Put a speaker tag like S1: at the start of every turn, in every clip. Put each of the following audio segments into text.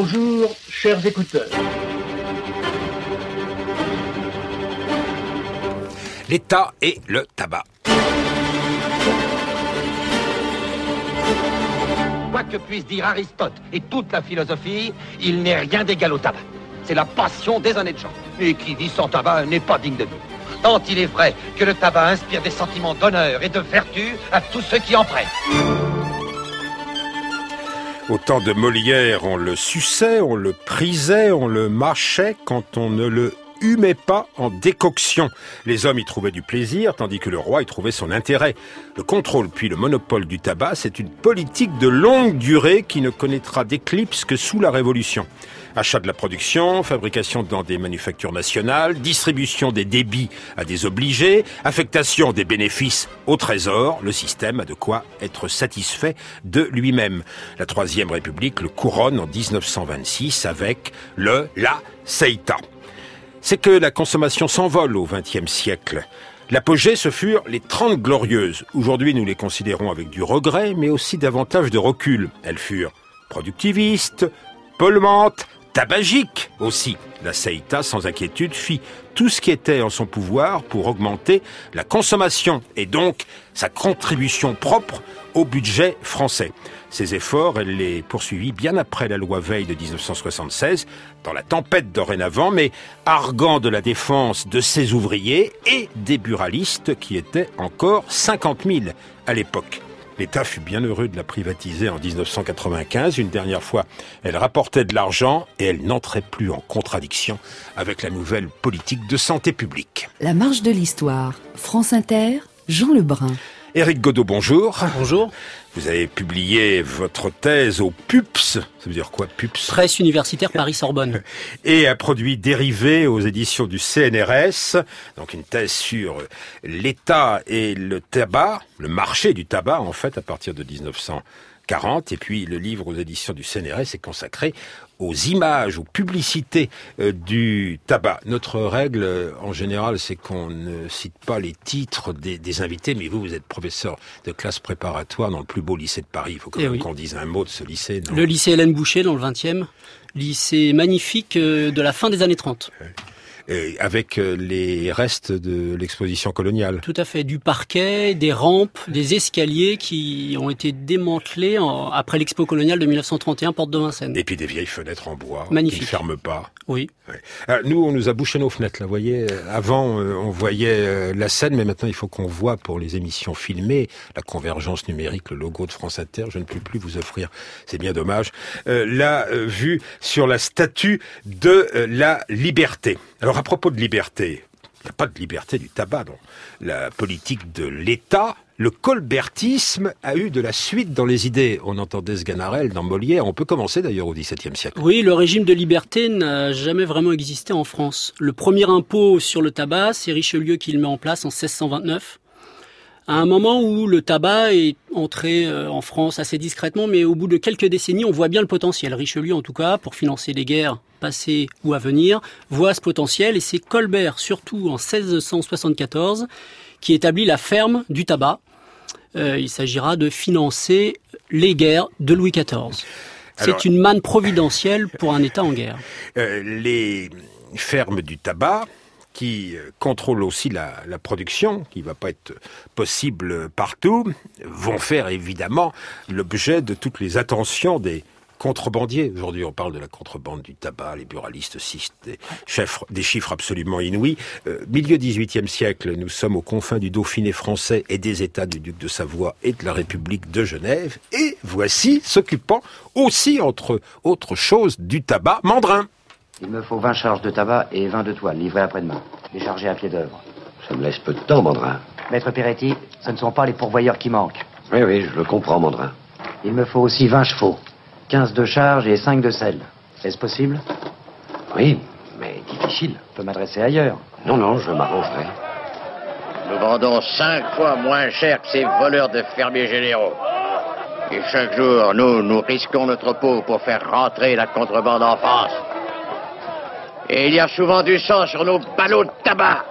S1: Bonjour, chers écouteurs.
S2: L'État et le tabac.
S3: Quoi que puisse dire Aristote et toute la philosophie, il n'est rien d'égal au tabac. C'est la passion des honnêtes gens. Et qui vit sans tabac n'est pas digne de nous. Tant il est vrai que le tabac inspire des sentiments d'honneur et de vertu à tous ceux qui en prennent.
S2: Au temps de Molière, on le suçait, on le prisait, on le mâchait quand on ne le humait pas en décoction. Les hommes y trouvaient du plaisir, tandis que le roi y trouvait son intérêt. Le contrôle puis le monopole du tabac, c'est une politique de longue durée qui ne connaîtra d'éclipse que sous la Révolution. Achat de la production, fabrication dans des manufactures nationales, distribution des débits à des obligés, affectation des bénéfices au trésor, le système a de quoi être satisfait de lui-même. La Troisième République le couronne en 1926 avec le La Seita. C'est que la consommation s'envole au XXe siècle. L'apogée, ce furent les Trente Glorieuses. Aujourd'hui, nous les considérons avec du regret, mais aussi davantage de recul. Elles furent productivistes, polluantes, tabagique aussi. La Seita, sans inquiétude, fit tout ce qui était en son pouvoir pour augmenter la consommation et donc sa contribution propre au budget français. Ces efforts, elle les poursuivit bien après la loi Veil de 1976, dans la tempête dorénavant, mais arguant de la défense de ses ouvriers et des buralistes qui étaient encore 50 000 à l'époque. L'État fut bien heureux de la privatiser en 1995. Une dernière fois, elle rapportait de l'argent et elle n'entrait plus en contradiction avec la nouvelle politique de santé publique.
S4: La marche de l'histoire. France Inter, Jean Lebrun.
S2: Éric Godot, bonjour.
S5: Bonjour.
S2: Vous avez publié votre thèse au PUPS. Ça veut dire quoi, PUPS?
S5: Presse universitaire Paris-Sorbonne.
S2: Et un produit dérivé aux éditions du CNRS. Donc une thèse sur l'État et le tabac, le marché du tabac, en fait, à partir de 1940. Et puis le livre aux éditions du CNRS est consacré aux images, aux publicités euh, du tabac. Notre règle, euh, en général, c'est qu'on ne cite pas les titres des, des, invités, mais vous, vous êtes professeur de classe préparatoire dans le plus beau lycée de Paris. Il faut quand
S5: Eh
S2: même
S5: oui.
S2: qu'on dise un mot de ce lycée. non?
S5: Le lycée Hélène Boucher dans le 20e. Lycée magnifique euh, de la fin des années 30.
S2: Et avec euh, les restes de l'exposition coloniale.
S5: Tout à fait. Du parquet, des rampes, des escaliers qui ont été démantelés en- après l'expo coloniale de 1931, porte de Vincennes.
S2: Et puis des vieilles fenêtres en bois
S5: Magnifique.
S2: qui ne ferment pas.
S5: Oui.
S2: Ouais. Alors, nous, on nous a bouché nos fenêtres. Là, vous voyez, euh, avant, euh, on voyait euh, la scène, mais maintenant, il faut qu'on voit pour les émissions filmées la convergence numérique, le logo de France Inter. Je ne peux plus vous offrir. C'est bien dommage. Euh, la euh, vue sur la statue de euh, la liberté. Alors, à propos de liberté, il n'y a pas de liberté du tabac dans la politique de l'État. Le colbertisme a eu de la suite dans les idées. On entendait Sganarelle dans Molière. On peut commencer d'ailleurs au XVIIe siècle.
S5: Oui, le régime de liberté n'a jamais vraiment existé en France. Le premier impôt sur le tabac, c'est Richelieu qui le met en place en 1629. À un moment où le tabac est entré euh, en France assez discrètement, mais au bout de quelques décennies, on voit bien le potentiel. Richelieu, en tout cas, pour financer les guerres passées ou à venir, voit ce potentiel et c'est Colbert, surtout en 1674, qui établit la ferme du tabac. Euh, il s'agira de financer les guerres de Louis XIV. C'est une manne providentielle pour un État en guerre.
S2: Euh, les fermes du tabac qui euh, contrôlent aussi la, production, qui va pas être possible partout, vont faire évidemment l'objet de toutes les attentions des contrebandiers. Aujourd'hui, on parle de la contrebande du tabac, les buralistes citent des, chiffres- des chiffres absolument inouïs. Euh, milieu XVIIIe siècle, nous sommes aux confins du Dauphiné français et des États du duc de Savoie et de la République de Genève. Et voici s'occupant aussi, entre autres choses, du tabac, Mandrin.
S6: Il me faut 20 charges de tabac et 20 de toile, livrées après-demain. Déchargées à pied d'œuvre.
S7: Ça me laisse peu de temps, Mandrin.
S6: Maître Peretti, ce ne sont pas les pourvoyeurs qui manquent.
S7: Oui, oui, je le comprends, Mandrin.
S6: Il me faut aussi 20 chevaux, 15 de charge et 5 de sel. Est-ce possible?
S7: Oui, mais difficile.
S6: Je peux m'adresser ailleurs.
S7: Non, non, je m'arrangerai.
S8: Nous vendons cinq fois moins cher que ces voleurs de fermiers généraux. Et chaque jour, nous, nous risquons notre peau pour faire rentrer la contrebande en France. Et il y a souvent du sang sur nos ballots de tabac.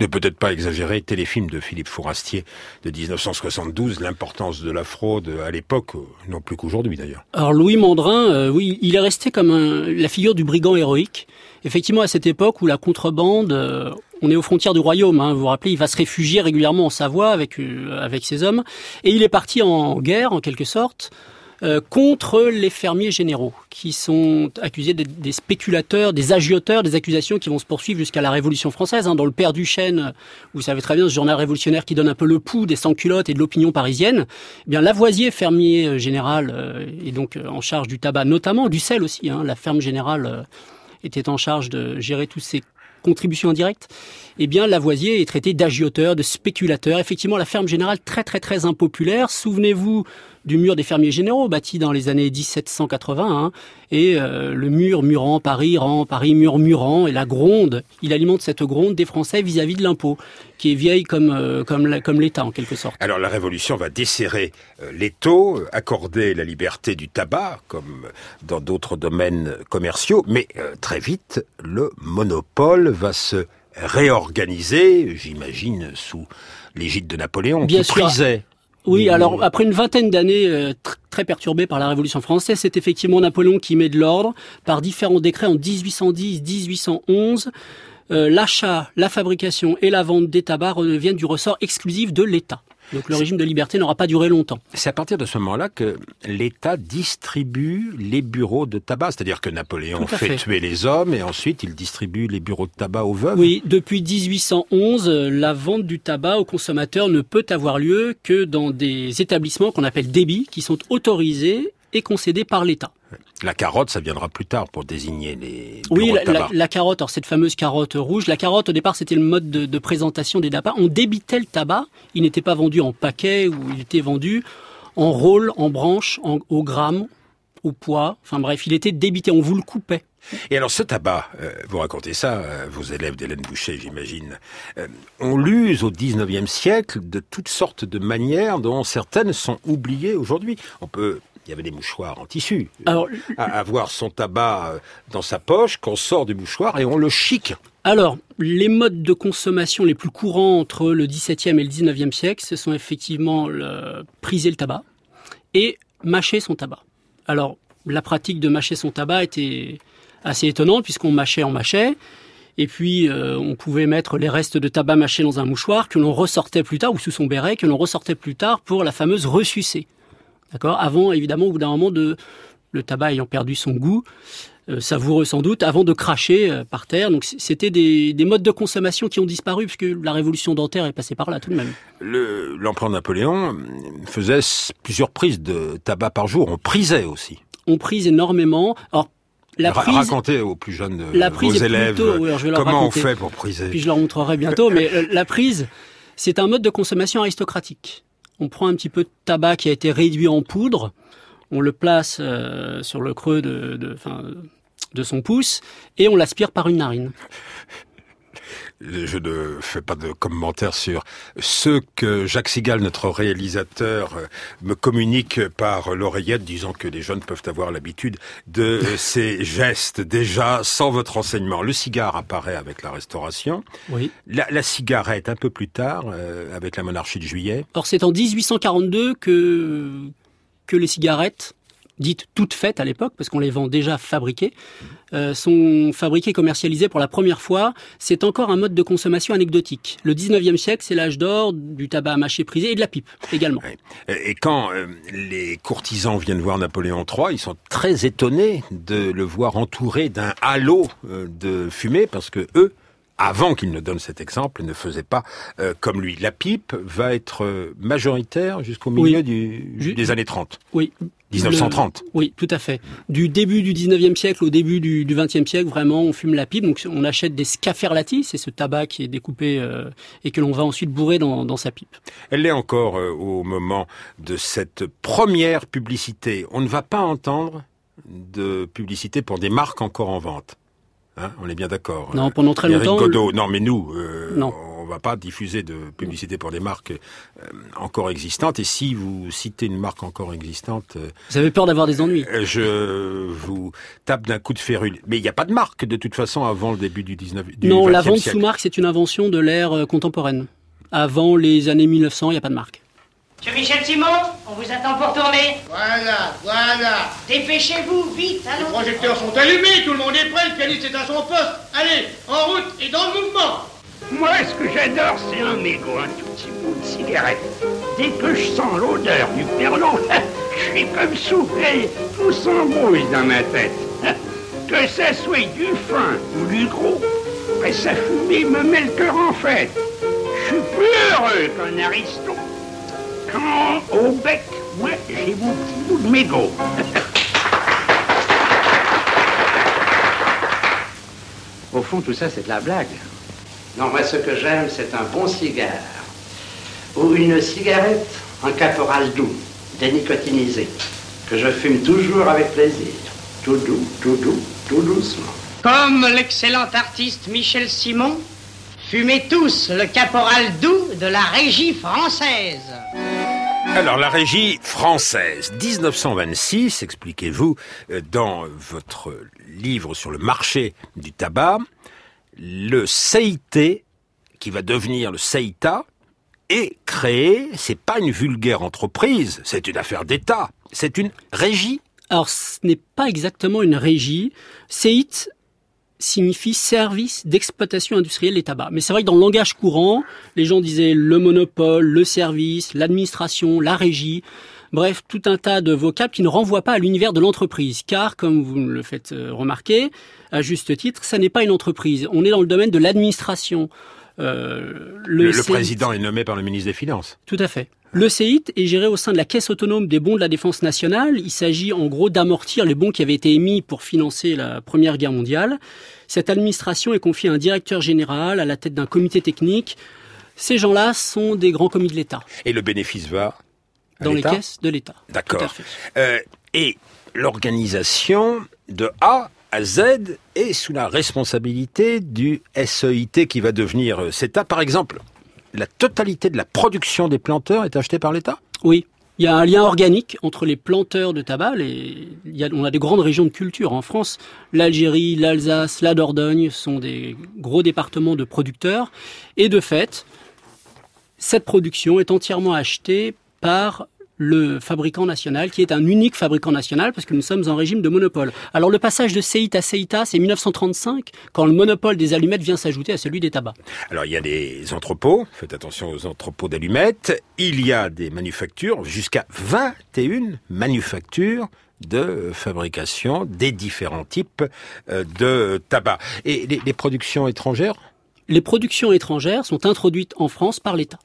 S2: Ne peut-être pas exagérer, téléfilm de Philippe Fourastier de 1972, l'importance de la fraude à l'époque, non plus qu'aujourd'hui d'ailleurs.
S5: Alors Louis Mandrin, euh, oui, il est resté comme un, la figure du brigand héroïque. Effectivement, à cette époque où la contrebande, euh, on est aux frontières du royaume, hein, vous vous rappelez, il va se réfugier régulièrement en Savoie avec, euh, avec ses hommes, et il est parti en guerre, en quelque sorte, euh, contre les fermiers généraux, qui sont accusés des, spéculateurs, des agioteurs, des accusations qui vont se poursuivre jusqu'à la Révolution française. Hein, dans le Père du Chêne, vous savez très bien, ce journal révolutionnaire qui donne un peu le pouls des sans-culottes et de l'opinion parisienne. Eh bien, Lavoisier, fermier euh, général, euh, est donc en charge du tabac, notamment du sel aussi. Hein, la ferme générale était en charge de gérer tous ces contributions indirectes, eh bien Lavoisier est traité d'agioteur, de spéculateur. Effectivement, la ferme générale très très très impopulaire. Souvenez-vous du mur des fermiers généraux, bâti dans les années 1780, hein, et euh, le mur murant, Paris rend, Paris murmurant, et la gronde, il alimente cette gronde des Français vis-à-vis de l'impôt, qui est vieille comme, euh, comme, comme l'État en quelque sorte.
S2: Alors la Révolution va desserrer euh, les taux, accorder la liberté du tabac, comme dans d'autres domaines commerciaux, mais euh, très vite, le monopole va se réorganiser, j'imagine, sous l'égide de Napoléon,
S5: Bien
S2: qui
S5: sûr.
S2: prisait
S5: Oui, alors après une vingtaine d'années euh, tr- très perturbées par la Révolution française, c'est effectivement Napoléon qui met de l'ordre par différents décrets en 1810-1811. Euh, L'achat, la fabrication et la vente des tabacs redeviennent du ressort exclusif de l'État. Donc le régime de liberté n'aura pas duré longtemps.
S2: C'est à partir de ce moment-là que l'État distribue les bureaux de tabac, c'est-à-dire que Napoléon fait,
S5: fait.
S2: tuer les hommes et ensuite il distribue les bureaux de tabac aux veuves.
S5: Oui, depuis 1811, euh, la vente du tabac aux consommateurs ne peut avoir lieu que dans des établissements qu'on appelle débits, qui sont autorisés et concédés par l'État.
S2: La carotte, ça viendra plus tard pour désigner les
S5: Oui, la,
S2: tabac.
S5: la- la carotte, alors cette fameuse carotte rouge, la carotte au départ c'était le mode de, de présentation des tabacs. On débitait le tabac, il n'était pas vendu en paquet ou il était vendu en rôle, en branche, en, au gramme, au poids. Enfin bref, il était débité, on vous le coupait.
S2: Et alors ce tabac, euh, vous racontez ça, euh, vos élèves d'Hélène Boucher, j'imagine, euh, on l'use au 19e siècle de toutes sortes de manières dont certaines sont oubliées aujourd'hui. On peut... Il y avait des mouchoirs en tissu.
S5: Alors,
S2: À avoir son tabac euh, dans sa poche, qu'on sort du mouchoir et on le chic.
S5: Alors, les modes de consommation les plus courants entre le XVIIe et le XIXe siècle, ce sont effectivement le, priser le tabac et mâcher son tabac. Alors, la pratique de mâcher son tabac était assez étonnante puisqu'on mâchait, on mâchait. Et puis, euh, on pouvait mettre les restes de tabac mâché dans un mouchoir que l'on ressortait plus tard, ou sous son béret, que l'on ressortait plus tard pour la fameuse ressucée. D'accord? Avant, évidemment, au bout d'un moment, de, le tabac ayant perdu son goût, euh, savoureux sans doute, avant de cracher euh, par terre. Donc c'était des, des modes de consommation qui ont disparu, puisque la révolution dentaire est passée par là tout de même.
S2: Le- L'empereur Napoléon faisait plusieurs prises de tabac par jour. On prisait aussi.
S5: On prise énormément. Alors, la prise,
S2: Racontez aux plus jeunes de
S5: la prise
S2: élèves
S5: plutôt- oui, alors je
S2: comment
S5: raconter.
S2: on fait pour priser.
S5: puis je leur montrerai bientôt, mais euh, la prise, c'est un mode de consommation aristocratique. On prend un petit peu de tabac qui a été réduit en poudre, on le place euh, sur le creux de, de, son pouce et on l'aspire par une narine.
S2: Je ne fais pas de commentaires sur ce que Jacques Sigal, notre réalisateur, euh, me communique par l'oreillette, disant que les jeunes peuvent avoir l'habitude de ces gestes déjà sans votre enseignement. Le cigare apparaît avec la Restauration.
S5: Oui.
S2: La, la cigarette un peu plus tard, euh, avec la monarchie de Juillet.
S5: Or, c'est en 1842 que, que les cigarettes, dites toutes faites à l'époque, parce qu'on les vend déjà fabriquées, euh, sont fabriquées et commercialisées pour la première fois. C'est encore un mode de consommation anecdotique. Le 19e siècle, c'est l'âge d'or du tabac à mâcher prisé et de la pipe également.
S2: Ouais. Et quand euh, les courtisans viennent voir Napoléon III, ils sont très étonnés de le voir entouré d'un halo euh, de fumée parce que eux, avant qu'il ne donne cet exemple, ne faisaient pas euh, comme lui. La pipe va être euh, majoritaire jusqu'au milieu
S5: Oui.
S2: du,
S5: Ju-
S2: des années 30.
S5: Oui.
S2: 1930.
S5: Le- oui, tout à fait. Du début du 19e siècle au début du, du 20e siècle, vraiment, on fume la pipe. Donc, on achète des scaferlati, c'est ce tabac qui est découpé euh, et que l'on va ensuite bourrer dans, dans sa pipe.
S2: Elle l'est encore euh, au moment de cette première publicité. On ne va pas entendre de publicité pour des marques encore en vente. Hein, on est bien d'accord.
S5: Non, pendant très
S2: Éric
S5: longtemps,
S2: Godot, non mais nous, euh,
S5: Non.
S2: On va pas diffuser de publicité pour des marques euh, encore existantes. Et si vous citez une marque encore existante, euh,
S5: Vous avez peur d'avoir des ennuis
S2: euh, je vous tape d'un coup de férule. Mais il n'y a pas de marque de toute façon avant le début du 19 du
S5: Non, la
S2: 20e
S5: vente
S2: siècle.
S5: sous marque, c'est une invention de l'ère contemporaine. Avant les années 1900, il n'y a pas de marque.
S9: Monsieur Michel Simon, on vous attend pour tourner.
S1: Voilà, voilà.
S9: Dépêchez-vous, vite,
S1: Les
S9: allons.
S1: projecteurs sont allumés, tout le monde est prêt, le pianiste est à son poste. Allez, en route et dans le mouvement.
S10: Moi, ce que j'adore, c'est un mégot, un tout petit bout de cigarette. Dès que je sens l'odeur du perlon, je suis comme soufflé, tout s'embrouille dans ma tête. Que ça soit du fin ou du gros, et sa fumée me met le cœur en fête. Je suis plus heureux qu'un aristo. Quand, au bec, moi, j'ai mon petit bout de mégot.
S6: Au fond, tout ça, c'est de la blague. Non, moi, ce que j'aime, c'est un bon cigare. Ou une cigarette en caporal doux, dénicotinisée, que je fume toujours avec plaisir. Tout doux, tout doux, tout doucement.
S9: Comme l'excellent artiste Michel Simon, fumez tous le caporal doux de la régie française.
S2: Alors, la régie française, 1926, expliquez-vous, euh, dans votre livre sur le marché du tabac, le CIT, qui va devenir le CEITA, est créé, c'est pas une vulgaire entreprise, c'est une affaire d'État, c'est une régie.
S5: Alors, ce n'est pas exactement une régie. CEIT signifie service d'exploitation industrielle des tabacs. Mais c'est vrai que dans le langage courant, les gens disaient le monopole, le service, l'administration, la régie. Bref, tout un tas de vocables qui ne renvoient pas à l'univers de l'entreprise. Car, comme vous le faites euh, remarquer, à juste titre, ça n'est pas une entreprise. On est dans le domaine de l'administration. Euh,
S2: Le, le président est nommé par le ministre des Finances.
S5: tout à fait. Le CEIT est géré au sein de la Caisse autonome des bons de la défense nationale. Il s'agit en gros d'amortir les bons qui avaient été émis pour financer la Première Guerre mondiale. Cette administration est confiée à un directeur général à la tête d'un comité technique. Ces gens-là sont des grands commis de l'État,
S2: Et le bénéfice va
S5: dans les caisses de l'État.
S2: D'accord. Euh, et l'organisation de A à Z est sous la responsabilité du SEIT qui va devenir euh, CETA. Par exemple, la totalité de la production des planteurs est achetée par l'État?
S5: Oui. Il y a un lien organique entre les planteurs de tabac. Les... il y a- on a des grandes régions de culture en France. L'Algérie, l'Alsace, la Dordogne sont des gros départements de producteurs. Et de fait, cette production est entièrement achetée par le fabricant national, qui est un unique fabricant national, parce que nous sommes en régime de monopole. Alors le passage de CEIT à CEITA, c'est 1935, quand le monopole des allumettes vient s'ajouter à celui des tabacs.
S2: Alors il y a des entrepôts, faites attention aux entrepôts d'allumettes, il y a des manufactures, jusqu'à 21 manufactures de fabrication des différents types euh, de tabac. Et les, les productions étrangères?
S5: Les productions étrangères sont introduites en France par l'État.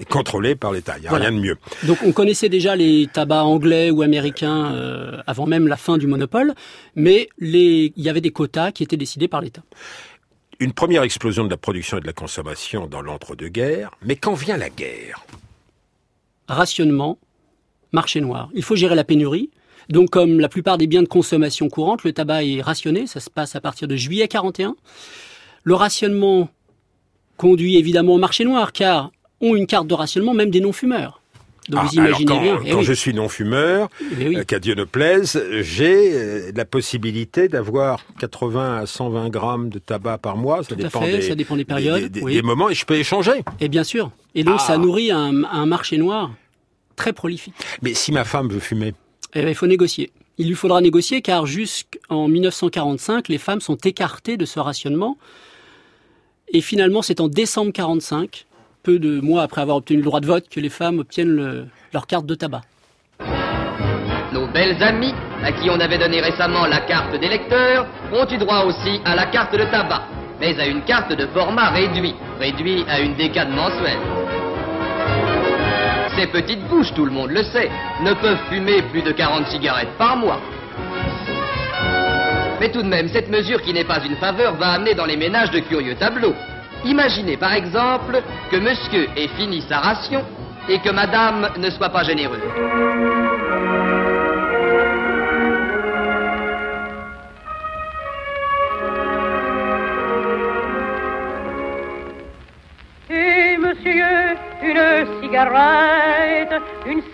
S2: Et contrôlées par l'État, il n'y a
S5: Voilà.
S2: rien de mieux.
S5: Donc on connaissait déjà les tabacs anglais ou américains euh, avant même la fin du monopole, mais les, il y avait des quotas qui étaient décidés par l'État.
S2: Une première explosion de la production et de la consommation dans l'entre-deux-guerres, mais quand vient la guerre?
S5: Rationnement, marché noir. Il faut gérer la pénurie. Donc comme la plupart des biens de consommation courante, le tabac est rationné, ça se passe à partir de juillet 41. Le rationnement conduit évidemment au marché noir, car ont une carte de rationnement même des non-fumeurs. Donc
S2: Ah,
S5: vous imaginez
S2: alors quand,
S5: bien. Eh
S2: quand
S5: oui.
S2: je suis non-fumeur,
S5: Eh oui.
S2: euh, qu'à Dieu ne plaise, j'ai euh, la possibilité d'avoir 80 à 120 grammes de tabac par mois. Ça
S5: Tout à
S2: dépend
S5: fait,
S2: des,
S5: ça dépend des périodes,
S2: des, des-
S5: oui.
S2: des moments, et je peux échanger.
S5: Et bien sûr. Et donc
S2: Ah.
S5: ça nourrit un, un marché noir très prolifique.
S2: Mais si ma femme veut fumer,
S5: Eh ben, il faut négocier. Il lui faudra négocier car jusqu'en 1945, les femmes sont écartées de ce rationnement. Et finalement, c'est en décembre 45, peu de mois après avoir obtenu le droit de vote, que les femmes obtiennent le- leur carte de tabac.
S11: Nos belles amies, à qui on avait donné récemment la carte d'électeur, ont eu droit aussi à la carte de tabac, mais à une carte de format réduit, réduit à une décade mensuelle. Ces petites bouches, tout le monde le sait, ne peuvent fumer plus de 40 cigarettes par mois. Mais tout de même, cette mesure qui n'est pas une faveur va amener dans les ménages de curieux tableaux. Imaginez par exemple que monsieur ait fini sa ration et que madame ne soit pas généreuse.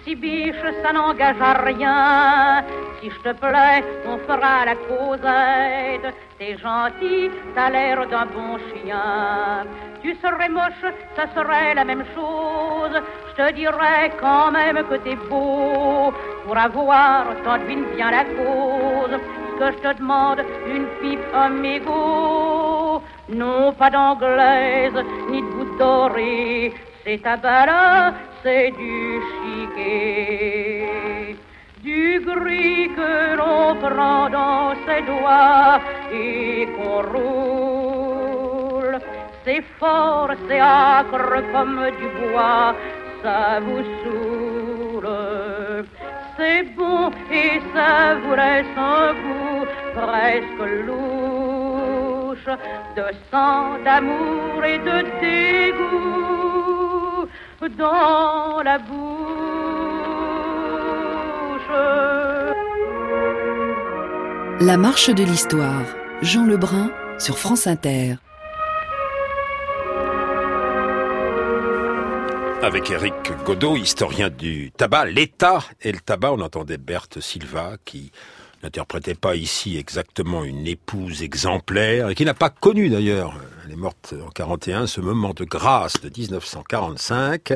S12: Si biche, ça n'engage à rien. Si je te plais, on fera la causette. T'es gentil, t'as l'air d'un bon chien. Tu serais moche, ça serait la même chose. Je te dirais quand même que t'es beau. Pour avoir, t'en devines bien la cause. Ce que je te demande, une pipe amigo. Non, pas d'anglaise, ni de goutte dorée. C'est tabac c'est du chiquet. Du gris que l'on prend dans ses doigts et qu'on roule. C'est fort, c'est acre comme du bois, ça vous saoule. C'est bon et savoureux son goût presque louche de sang, d'amour et de dégoût dans la bouche.
S4: La marche de l'histoire. Jean Lebrun sur France Inter.
S2: Avec Eric Godot, historien du tabac, l'État et le tabac, on entendait Berthe Silva qui n'interprétait pas ici exactement une épouse exemplaire et qui n'a pas connu d'ailleurs, elle est morte en 41, ce moment de grâce de 1945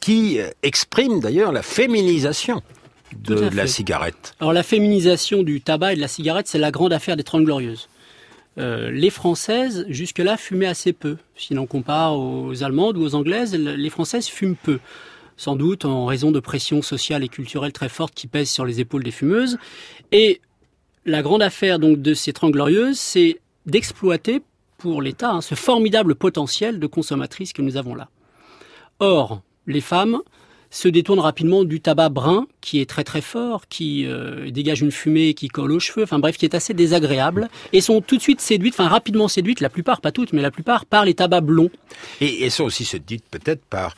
S2: qui exprime d'ailleurs la féminisation de la cigarette.
S5: Alors la féminisation du tabac et de la cigarette, c'est la grande affaire des Trente Glorieuses. Euh, les Françaises, jusque-là, fumaient assez peu. Si l'on compare aux Allemandes ou aux Anglaises, les Françaises fument peu. Sans doute en raison de pressions sociales et culturelles très fortes qui pèsent sur les épaules des fumeuses. Et la grande affaire donc de ces Trente Glorieuses, c'est d'exploiter pour l'État hein, ce formidable potentiel de consommatrices que nous avons là. Or, les femmes se détournent rapidement du tabac brun, qui est très très fort, qui euh, dégage une fumée qui colle aux cheveux, enfin bref, qui est assez désagréable, et sont tout de suite séduites, enfin rapidement séduites, la plupart, pas toutes, mais la plupart, par les tabacs blonds.
S2: Et, et sont aussi séduites peut-être par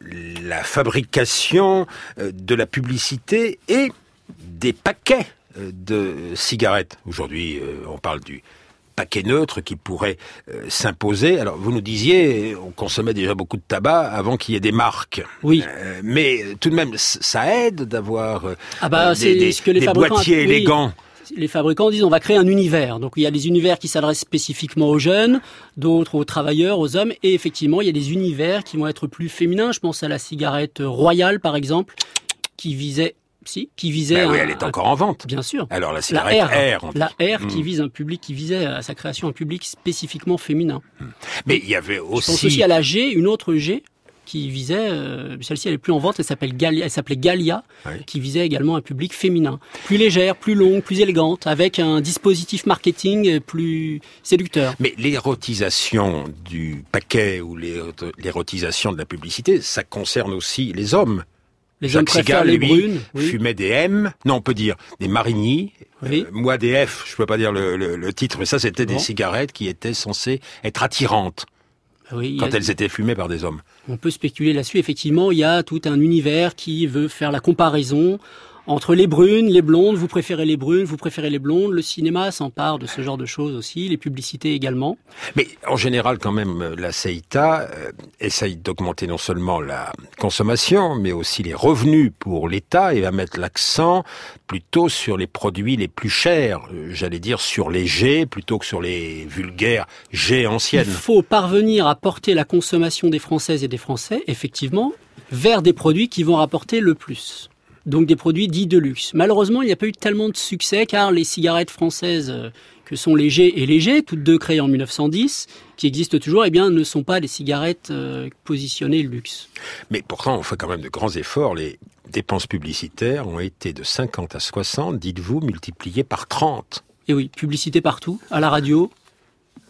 S2: la fabrication euh, de la publicité et des paquets de cigarettes. Aujourd'hui, on parle du paquet neutre qui pourrait euh, s'imposer. Alors vous nous disiez, on consommait déjà beaucoup de tabac avant qu'il y ait des marques.
S5: Oui.
S2: Euh, mais tout de même, ça aide d'avoir euh,
S5: ah bah, des, des, ce que les
S2: des boîtiers élégants.
S5: Les fabricants disent on va créer un univers. Donc il y a des univers qui s'adressent spécifiquement aux jeunes, d'autres aux travailleurs, aux hommes, et effectivement il y a des univers qui vont être plus féminins. Je pense à la cigarette royale par exemple, qui visait si, qui visait.
S2: Ben oui, elle est encore en vente.
S5: Bien sûr.
S2: Alors la cigarette
S5: la
S2: R.
S5: la R qui vise un public, qui visait à sa création un public spécifiquement féminin.
S2: Mais il y avait aussi.
S5: Je pense aussi à la G, une autre G qui visait, euh, celle-ci elle est plus en vente, elle s'appelle Galia, elle s'appelait Galia,
S2: oui.
S5: qui visait également un public féminin, plus légère, plus longue, plus élégante, avec un dispositif marketing plus séducteur.
S2: Mais l'érotisation du paquet ou l'érotisation de la publicité, ça concerne aussi les hommes.
S5: Les
S2: Jacques
S5: hommes préfèrent les
S2: lui,
S5: brunes. Oui.
S2: fumait des M, non on peut dire des Marigny,
S5: Oui.
S2: Euh, moi des F, je peux pas dire le, le, le titre, mais ça c'était des cigarettes qui étaient censées être attirantes
S5: Oui,
S2: quand
S5: a-
S2: elles étaient fumées par des hommes.
S5: On peut spéculer là-dessus. Effectivement, il y a tout un univers qui veut faire la comparaison entre les brunes, les blondes. Vous préférez les brunes, vous préférez les blondes. Le cinéma s'empare de ce genre de choses aussi, les publicités également.
S2: Mais en général, quand même, la CEITA euh, essaye d'augmenter non seulement la consommation, mais aussi les revenus pour l'État et va mettre l'accent plutôt sur les produits les plus chers, euh, j'allais dire sur les G plutôt que sur les vulgaires G anciennes.
S5: Il faut parvenir à porter la consommation des Françaises et des Français, effectivement, vers des produits qui vont rapporter le plus. Donc des produits dits de luxe. Malheureusement, il n'y a pas eu tellement de succès car les cigarettes françaises euh, que sont G et G, toutes deux créées en 1910, qui existent toujours, eh bien, ne sont pas des cigarettes euh, positionnées luxe.
S2: Mais pourtant, on fait quand même de grands efforts. Les dépenses publicitaires ont été de 50 à 60, dites-vous, multipliées par 30.
S5: Et oui, publicité partout, à la radio,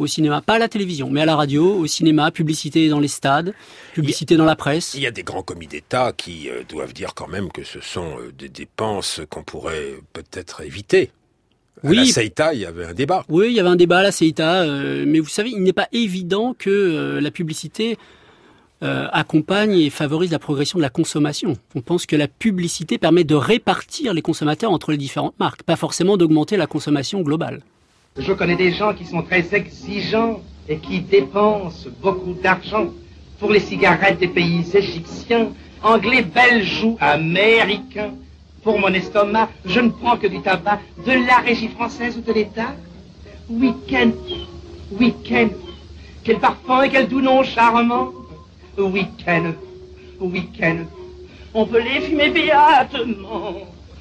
S5: au cinéma, pas à la télévision, mais à la radio, au cinéma, publicité dans les stades, publicité dans la presse.
S2: Il y a des grands commis d'État qui euh, doivent dire quand même que ce sont euh, des dépenses qu'on pourrait peut-être éviter. À
S5: Oui.
S2: la CEITA, il y avait un débat.
S5: Oui, il y avait un débat à la CETA, euh, mais vous savez, il n'est pas évident que la publicité accompagne et favorise la progression de la consommation. On pense que la publicité permet de répartir les consommateurs entre les différentes marques, pas forcément d'augmenter la consommation globale.
S13: Je connais des gens qui sont très exigeants et qui dépensent beaucoup d'argent pour les cigarettes des pays égyptiens, anglais, belge ou américain. Pour mon estomac, je ne prends que du tabac de la régie française ou de l'État. Week-end, week-end, quel parfum et quel doux nom charmant. Week-end, week-end, on peut les fumer béatement.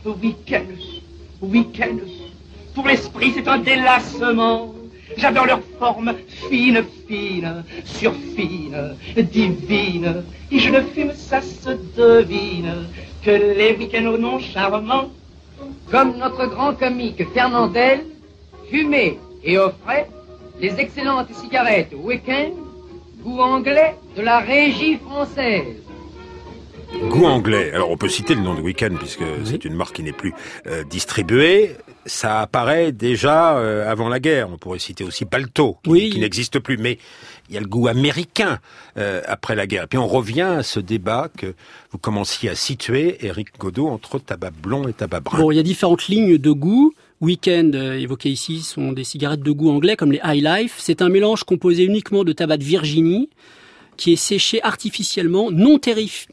S13: Week-end, week-end, pour l'esprit c'est un délassement. J'adore leur forme fine, fine, surfine, divine. Et je ne fume, ça se devine, que les week-ends au nom charmant.
S11: Comme notre grand comique Fernandel, fumait et offrait les excellentes cigarettes Week-end, goût anglais de la régie française.
S2: Goût anglais. Alors on peut citer le nom de Weekend puisque c'est une marque qui n'est plus euh, distribuée. Ça apparaît déjà euh, avant la guerre. On pourrait citer aussi Balto, qui, qui n'existe plus. Mais il y a le goût américain euh, après la guerre. Et puis on revient à ce débat que vous commenciez à situer, Eric Godot, entre tabac blond et tabac brun.
S5: Bon, il y a différentes lignes de goût. Weekend, euh, évoquées ici, sont des cigarettes de goût anglais comme les High Life. C'est un mélange composé uniquement de tabac de Virginie qui est séché artificiellement, non,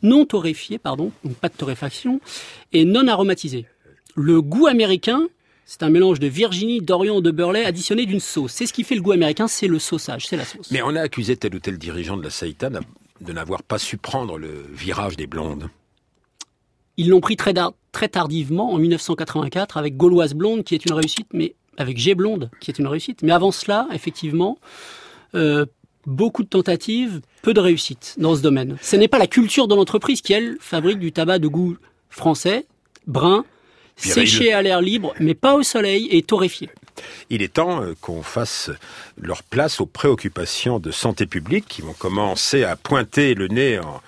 S5: non torréfié, pardon, donc pas de torréfaction, et non aromatisé. Le goût américain, c'est un mélange de Virginie, d'Orient, de Burley additionné d'une sauce. C'est ce qui fait le goût américain, c'est le sauçage, c'est la sauce.
S2: Mais on a accusé tel ou tel dirigeant de la Saïta de n'avoir pas su prendre le virage des blondes.
S5: Ils l'ont pris très, très tardivement, en 1984, avec Gauloise Blonde, qui est une réussite, mais avec G Blonde, qui est une réussite. Mais avant cela, effectivement, euh, beaucoup de tentatives, peu de réussite dans ce domaine. Ce n'est pas la culture de l'entreprise qui, elle, fabrique du tabac de goût français, brun, séché à l'air libre, mais pas au soleil et torréfié.
S2: Il est temps euh, qu'on fasse leur place aux préoccupations de santé publique qui vont commencer à pointer le nez en,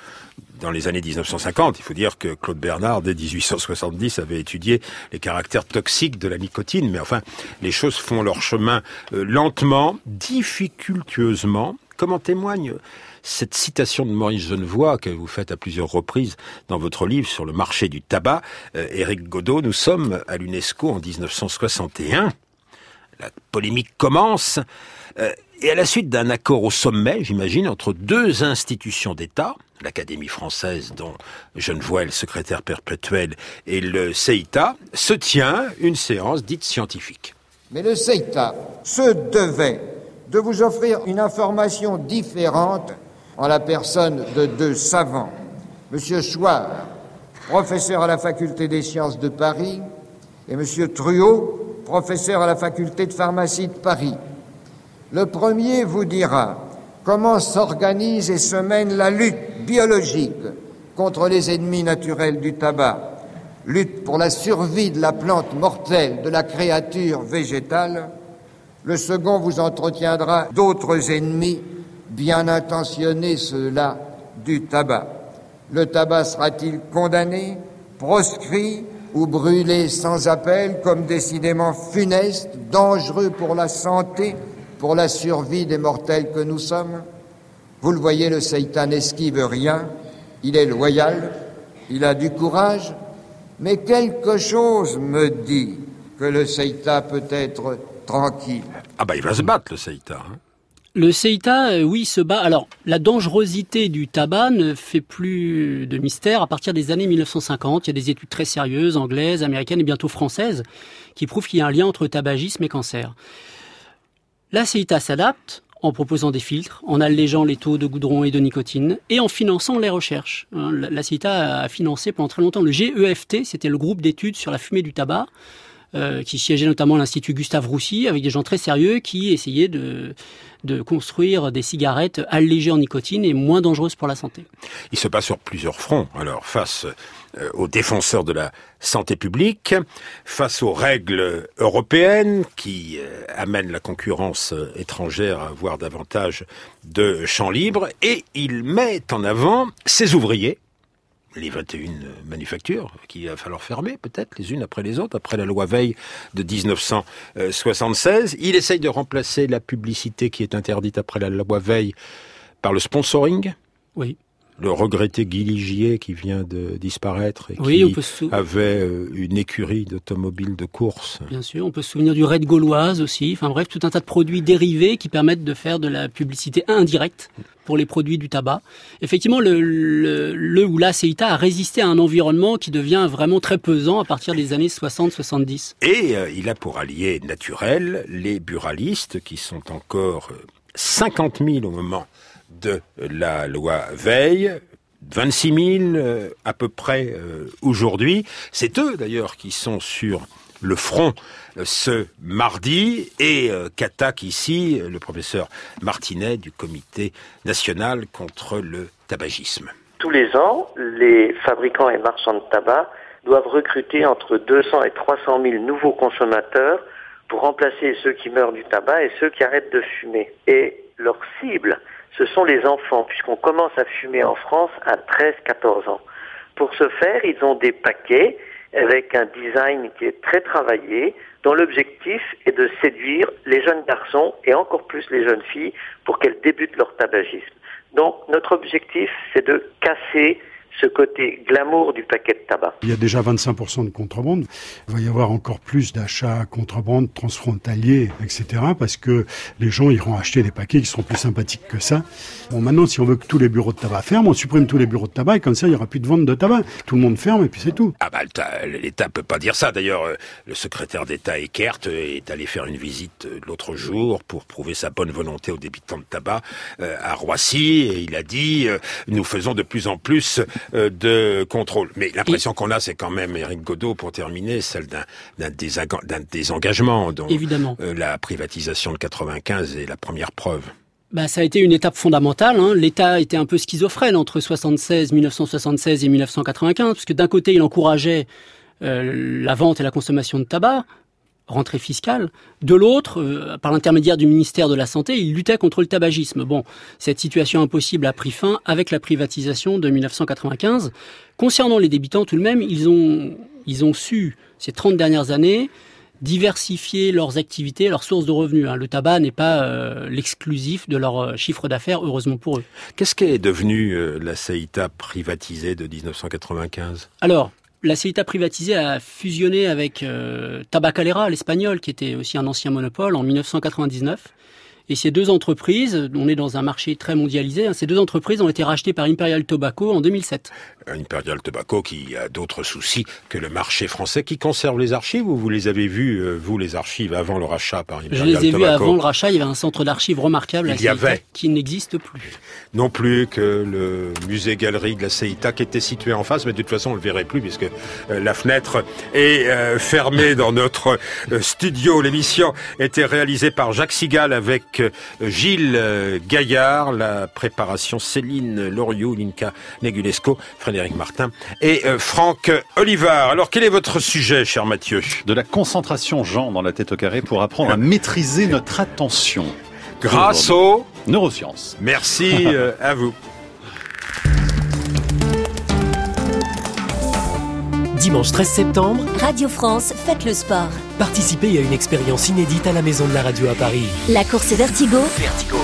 S2: dans les années 1950. Il faut dire que Claude Bernard, dès 1870, avait étudié les caractères toxiques de la nicotine. Mais enfin, les choses font leur chemin euh, lentement, difficultueusement, comme en témoigne cette citation de Maurice Genevoix que vous faites à plusieurs reprises dans votre livre sur le marché du tabac. Euh, Éric Godot, nous sommes à l'UNESCO en 1961. La polémique commence. Euh, et à la suite d'un accord au sommet, j'imagine, entre deux institutions d'État, l'Académie française dont Genevoix est le secrétaire perpétuel et le CEITA, se tient une séance dite scientifique.
S14: Mais le CEITA se devait de vous offrir une information différente en la personne de deux savants. Monsieur Chouard, professeur à la faculté des sciences de Paris, et Monsieur Truot, professeur à la faculté de pharmacie de Paris. Le premier vous dira comment s'organise et se mène la lutte biologique contre les ennemis naturels du tabac, lutte pour la survie de la plante mortelle de la créature végétale, le second vous entretiendra d'autres ennemis bien intentionnés, ceux-là, du tabac. Le tabac sera-t-il condamné, proscrit ou brûlé sans appel comme décidément funeste, dangereux pour la santé, pour la survie des mortels que nous sommes? Vous le voyez, le Seitan n'esquive rien, il est loyal, il a du courage, mais quelque chose me dit que le Seitan peut être tranquille.
S2: Ah bah il va se battre le CEITA. Hein.
S5: Le CEITA, euh, oui, se bat. Alors, la dangerosité du tabac ne fait plus de mystère à partir des années 1950. Il y a des études très sérieuses, anglaises, américaines et bientôt françaises, qui prouvent qu'il y a un lien entre tabagisme et cancer. La CEITA s'adapte en proposant des filtres, en allégeant les taux de goudron et de nicotine, et en finançant les recherches. Hein, la CEITA a financé pendant très longtemps le GEFT, c'était le groupe d'études sur la fumée du tabac, euh, qui siégeait notamment à l'Institut Gustave Roussy, avec des gens très sérieux qui essayaient de, de construire des cigarettes allégées en nicotine et moins dangereuses pour la santé.
S2: Il se passe sur plusieurs fronts. Alors, face euh, aux défenseurs de la santé publique, face aux règles européennes qui euh, amènent la concurrence étrangère à avoir davantage de champs libres, et il met en avant ses ouvriers, les 21 manufactures qu'il va falloir fermer peut-être les unes après les autres, après la loi Veil de 1976. Il essaye de remplacer la publicité qui est interdite après la loi Veil par le sponsoring.
S5: Oui.
S2: Le regretté Guy Ligier qui vient de disparaître et
S5: Oui, on
S2: qui
S5: peut se sou-
S2: avait euh, une écurie d'automobiles de course.
S5: Bien sûr, on peut se souvenir du raid gauloise aussi. Enfin bref, tout un tas de produits dérivés qui permettent de faire de la publicité indirecte pour les produits du tabac. Effectivement, le, le, le ou la CETA a résisté à un environnement qui devient vraiment très pesant à partir des années 60-70.
S2: Et euh, il a pour allié naturel les buralistes qui sont encore euh, 50 000 au moment de la loi Veil. 26 000 euh, à peu près euh, aujourd'hui. C'est eux d'ailleurs qui sont sur le front euh, ce mardi et qu'attaque ici le professeur Martinet du comité national contre le tabagisme.
S15: Tous les ans, les fabricants et marchands de tabac doivent recruter entre 200 et 300 000 nouveaux consommateurs pour remplacer ceux qui meurent du tabac et ceux qui arrêtent de fumer. Et leur cible, ce sont les enfants, puisqu'on commence à fumer en France à 13-14 ans. Pour ce faire, ils ont des paquets avec un design qui est très travaillé, dont l'objectif est de séduire les jeunes garçons et encore plus les jeunes filles pour qu'elles débutent leur tabagisme. Donc notre objectif, c'est de casser ce côté glamour du paquet de tabac.
S16: Il y a déjà 25% de contrebande. Il va y avoir encore plus d'achats contrebande transfrontaliers, etc. Parce que les gens iront acheter des paquets qui seront plus sympathiques que ça. Bon, maintenant, si on veut que tous les bureaux de tabac ferment, on supprime tous les bureaux de tabac et comme ça, il n'y aura plus de vente de tabac. Tout le monde ferme et puis c'est tout.
S2: Ah bah l'État- peut pas dire ça. D'ailleurs, euh, le secrétaire d'État Eckert euh, est allé faire une visite euh, l'autre jour pour prouver sa bonne volonté aux débitants de tabac à Roissy et il a dit nous faisons de plus en plus de contrôle. Mais l'impression qu'on a, c'est quand même Éric Godot pour terminer celle d'un désengagement dont
S5: Évidemment.
S2: euh, la privatisation de 95 est la première preuve.
S5: Bah, ça a été une étape fondamentale. Hein. L'État était un peu schizophrène entre 76, 1976 et 1995, puisque d'un côté, il encourageait euh, la vente et la consommation de tabac, rentrée fiscale. De l'autre, euh, par l'intermédiaire du ministère de la Santé, il luttait contre le tabagisme. Bon, cette situation impossible a pris fin avec la privatisation de 1995. Concernant les débitants, tout de même, ils ont, ils ont su, ces 30 dernières années, diversifier leurs activités, leurs sources de revenus. hein. Le tabac n'est pas euh, l'exclusif de leur euh, chiffre d'affaires, heureusement pour eux.
S2: Qu'est-ce qu'est devenu euh, la CEITA privatisée de 1995
S5: Alors, la CETA privatisée a fusionné avec euh, Tabacalera, l'espagnol, qui était aussi un ancien monopole, en 1999. Et ces deux entreprises, on est dans un marché très mondialisé, hein, ces deux entreprises ont été rachetées par Imperial Tobacco en 2007.
S2: Imperial Tobacco qui a d'autres soucis que le marché français, qui conserve les archives ou vous les avez vues, euh, vous, les archives, avant le rachat par
S5: Je
S2: Imperial
S5: les ai
S2: Tobacco
S5: avant le rachat, il y avait un centre d'archives remarquable à
S2: Il y avait.
S5: Qui n'existe plus.
S2: Non plus que le musée-galerie de la CEITA qui était situé en face, mais de toute façon on le verrait plus puisque euh, la fenêtre est euh, fermée dans notre studio. L'émission était réalisée par Jacques Sigal avec euh, Gilles euh, Gaillard, la préparation Céline Loriot, Linka Negulesco, Frédéric Martin et euh, Franck Olivard. Alors quel est votre sujet, cher Mathieu?
S17: De la concentration, Jean, dans la tête au carré pour apprendre à maîtriser notre attention.
S2: Grâce aux
S17: neurosciences.
S2: Merci à vous.
S18: Dimanche 13 septembre,
S19: Radio France, faites le sport.
S18: Participez à une expérience inédite à la Maison de la Radio à Paris.
S19: La course Vertigo,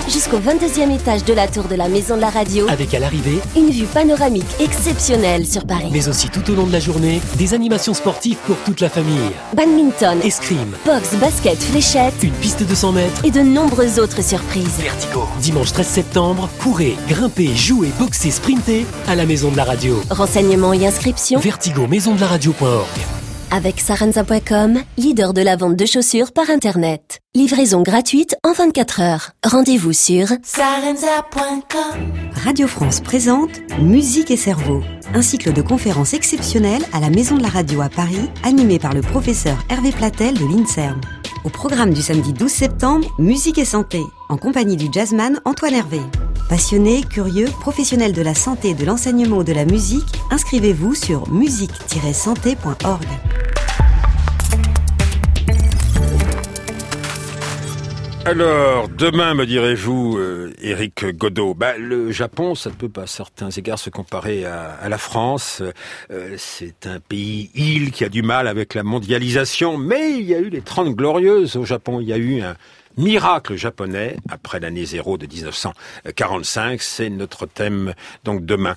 S19: jusqu'au 22e étage de la tour de la Maison de la Radio,
S18: Avec à l'arrivée,
S19: une vue panoramique exceptionnelle sur Paris.
S18: mais aussi tout au long de la journée, des animations sportives pour toute la famille.
S19: Badminton,
S18: Escrime,
S19: boxe, basket, fléchette
S18: une piste de 100 mètres.
S19: et de nombreuses autres surprises.
S18: Dimanche 13 septembre, courez, grimpez, jouez, boxez, sprintez à la Maison de la Radio.
S19: Renseignements et inscriptions
S18: Vertigo
S19: avec saranza.com, leader de la vente de chaussures par Internet. Livraison gratuite en 24 heures. Rendez-vous sur saranza.com.
S20: Radio France présente Musique et cerveau, un cycle de conférences exceptionnelles à la Maison de la Radio à Paris, animé par le professeur Hervé Platel de l'INSERM. Au programme du samedi 12 septembre, Musique et santé, en compagnie du jazzman Antoine Hervé. Passionné, curieux, professionnel de la santé de l'enseignement de la musique, inscrivez-vous sur musique-santé.org.
S2: Alors, demain, me direz-vous, euh, Éric Godot, bah, le Japon, ça peut à certains égards se comparer à, à la France. Euh, c'est un pays île qui a du mal avec la mondialisation, mais il y a eu les 30 glorieuses au Japon. Il y a eu un miracle japonais après l'année zéro de 1945. C'est notre thème, donc demain,